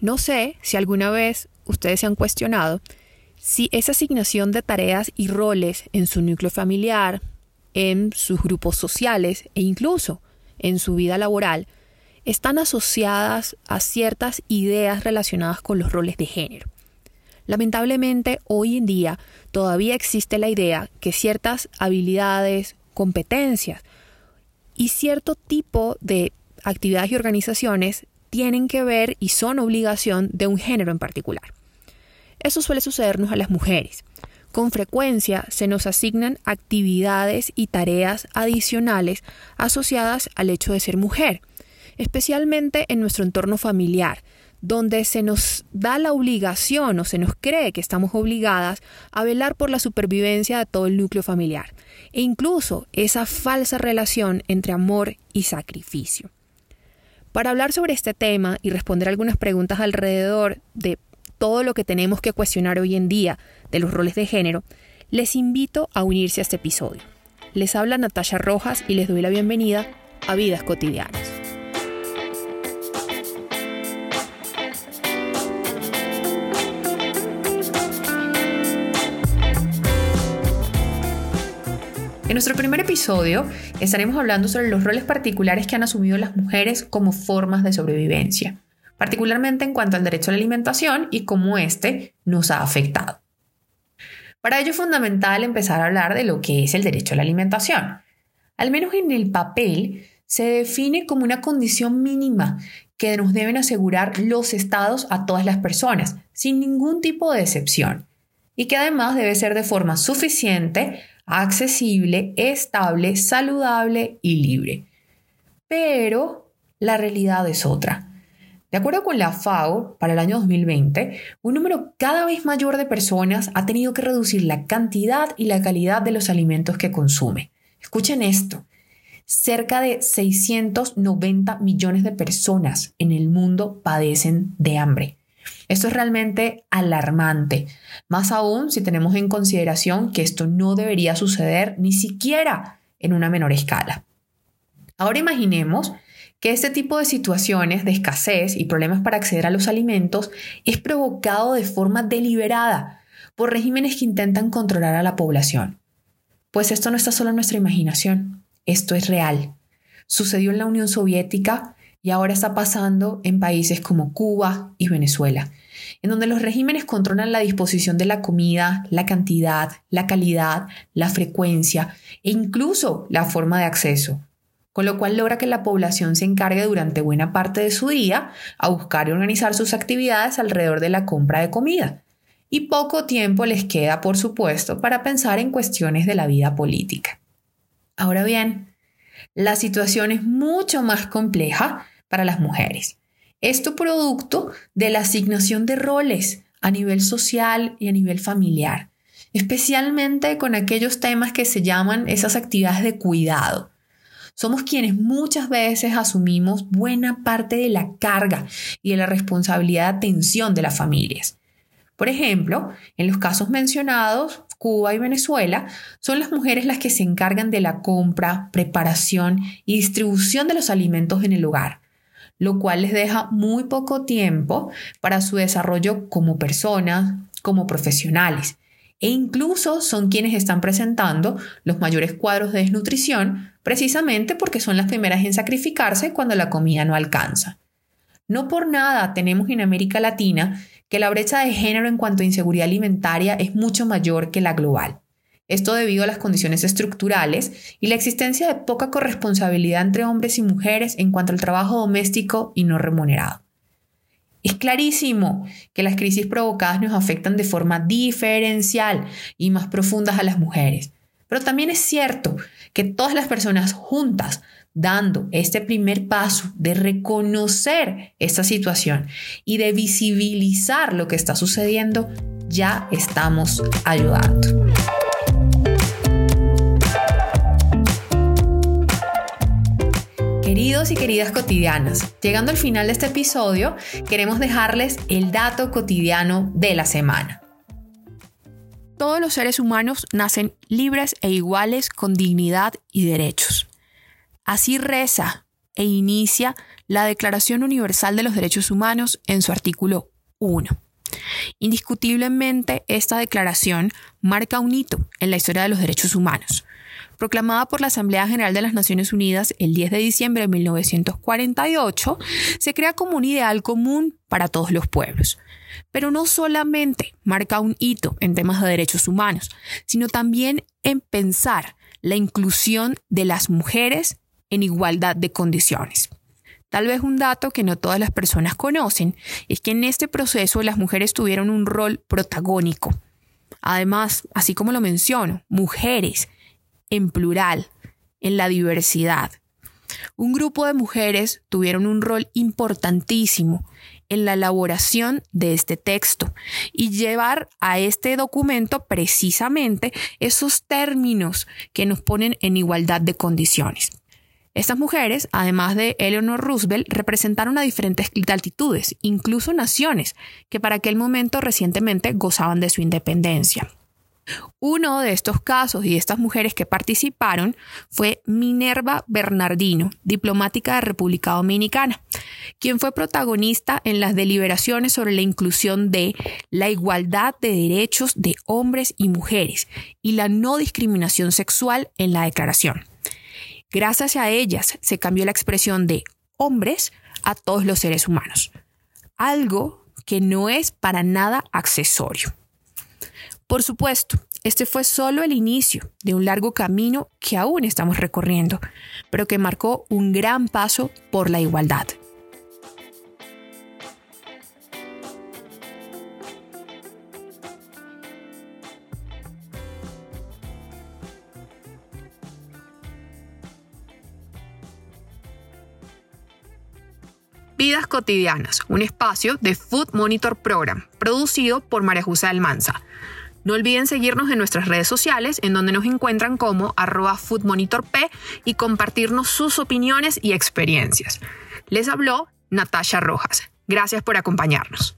No sé si alguna vez ustedes se han cuestionado si esa asignación de tareas y roles en su núcleo familiar, en sus grupos sociales e incluso en su vida laboral están asociadas a ciertas ideas relacionadas con los roles de género. Lamentablemente, hoy en día todavía existe la idea que ciertas habilidades, competencias y cierto tipo de actividades y organizaciones tienen que ver y son obligación de un género en particular. Eso suele sucedernos a las mujeres. Con frecuencia se nos asignan actividades y tareas adicionales asociadas al hecho de ser mujer, especialmente en nuestro entorno familiar, donde se nos da la obligación o se nos cree que estamos obligadas a velar por la supervivencia de todo el núcleo familiar, e incluso esa falsa relación entre amor y sacrificio. Para hablar sobre este tema y responder algunas preguntas alrededor de todo lo que tenemos que cuestionar hoy en día de los roles de género, les invito a unirse a este episodio. Les habla Natasha Rojas y les doy la bienvenida a Vidas Cotidianas. En nuestro primer episodio estaremos hablando sobre los roles particulares que han asumido las mujeres como formas de sobrevivencia particularmente en cuanto al derecho a la alimentación y cómo éste nos ha afectado. Para ello es fundamental empezar a hablar de lo que es el derecho a la alimentación. Al menos en el papel se define como una condición mínima que nos deben asegurar los estados a todas las personas, sin ningún tipo de excepción, y que además debe ser de forma suficiente, accesible, estable, saludable y libre. Pero la realidad es otra. De acuerdo con la FAO, para el año 2020, un número cada vez mayor de personas ha tenido que reducir la cantidad y la calidad de los alimentos que consume. Escuchen esto. Cerca de 690 millones de personas en el mundo padecen de hambre. Esto es realmente alarmante, más aún si tenemos en consideración que esto no debería suceder ni siquiera en una menor escala. Ahora imaginemos que este tipo de situaciones de escasez y problemas para acceder a los alimentos es provocado de forma deliberada por regímenes que intentan controlar a la población. Pues esto no está solo en nuestra imaginación, esto es real. Sucedió en la Unión Soviética y ahora está pasando en países como Cuba y Venezuela, en donde los regímenes controlan la disposición de la comida, la cantidad, la calidad, la frecuencia e incluso la forma de acceso con lo cual logra que la población se encargue durante buena parte de su día a buscar y organizar sus actividades alrededor de la compra de comida. Y poco tiempo les queda, por supuesto, para pensar en cuestiones de la vida política. Ahora bien, la situación es mucho más compleja para las mujeres. Esto producto de la asignación de roles a nivel social y a nivel familiar, especialmente con aquellos temas que se llaman esas actividades de cuidado, somos quienes muchas veces asumimos buena parte de la carga y de la responsabilidad de atención de las familias. Por ejemplo, en los casos mencionados, Cuba y Venezuela, son las mujeres las que se encargan de la compra, preparación y distribución de los alimentos en el hogar, lo cual les deja muy poco tiempo para su desarrollo como personas, como profesionales, e incluso son quienes están presentando los mayores cuadros de desnutrición precisamente porque son las primeras en sacrificarse cuando la comida no alcanza. No por nada tenemos en América Latina que la brecha de género en cuanto a inseguridad alimentaria es mucho mayor que la global. Esto debido a las condiciones estructurales y la existencia de poca corresponsabilidad entre hombres y mujeres en cuanto al trabajo doméstico y no remunerado. Es clarísimo que las crisis provocadas nos afectan de forma diferencial y más profundas a las mujeres, pero también es cierto que todas las personas juntas, dando este primer paso de reconocer esta situación y de visibilizar lo que está sucediendo, ya estamos ayudando. Queridos y queridas cotidianas, llegando al final de este episodio, queremos dejarles el dato cotidiano de la semana. Todos los seres humanos nacen libres e iguales con dignidad y derechos. Así reza e inicia la Declaración Universal de los Derechos Humanos en su artículo 1. Indiscutiblemente, esta declaración marca un hito en la historia de los derechos humanos. Proclamada por la Asamblea General de las Naciones Unidas el 10 de diciembre de 1948, se crea como un ideal común para todos los pueblos. Pero no solamente marca un hito en temas de derechos humanos, sino también en pensar la inclusión de las mujeres en igualdad de condiciones. Tal vez un dato que no todas las personas conocen es que en este proceso las mujeres tuvieron un rol protagónico. Además, así como lo menciono, mujeres en plural, en la diversidad. Un grupo de mujeres tuvieron un rol importantísimo en la elaboración de este texto y llevar a este documento precisamente esos términos que nos ponen en igualdad de condiciones. Estas mujeres, además de Eleanor Roosevelt, representaron a diferentes altitudes, incluso naciones, que para aquel momento recientemente gozaban de su independencia. Uno de estos casos y de estas mujeres que participaron fue Minerva Bernardino, diplomática de República Dominicana, quien fue protagonista en las deliberaciones sobre la inclusión de la igualdad de derechos de hombres y mujeres y la no discriminación sexual en la declaración. Gracias a ellas se cambió la expresión de hombres a todos los seres humanos, algo que no es para nada accesorio. Por supuesto, este fue solo el inicio de un largo camino que aún estamos recorriendo, pero que marcó un gran paso por la igualdad. Vidas Cotidianas, un espacio de Food Monitor Program, producido por María José Almanza. No olviden seguirnos en nuestras redes sociales, en donde nos encuentran como arroba foodmonitorp y compartirnos sus opiniones y experiencias. Les habló Natasha Rojas. Gracias por acompañarnos.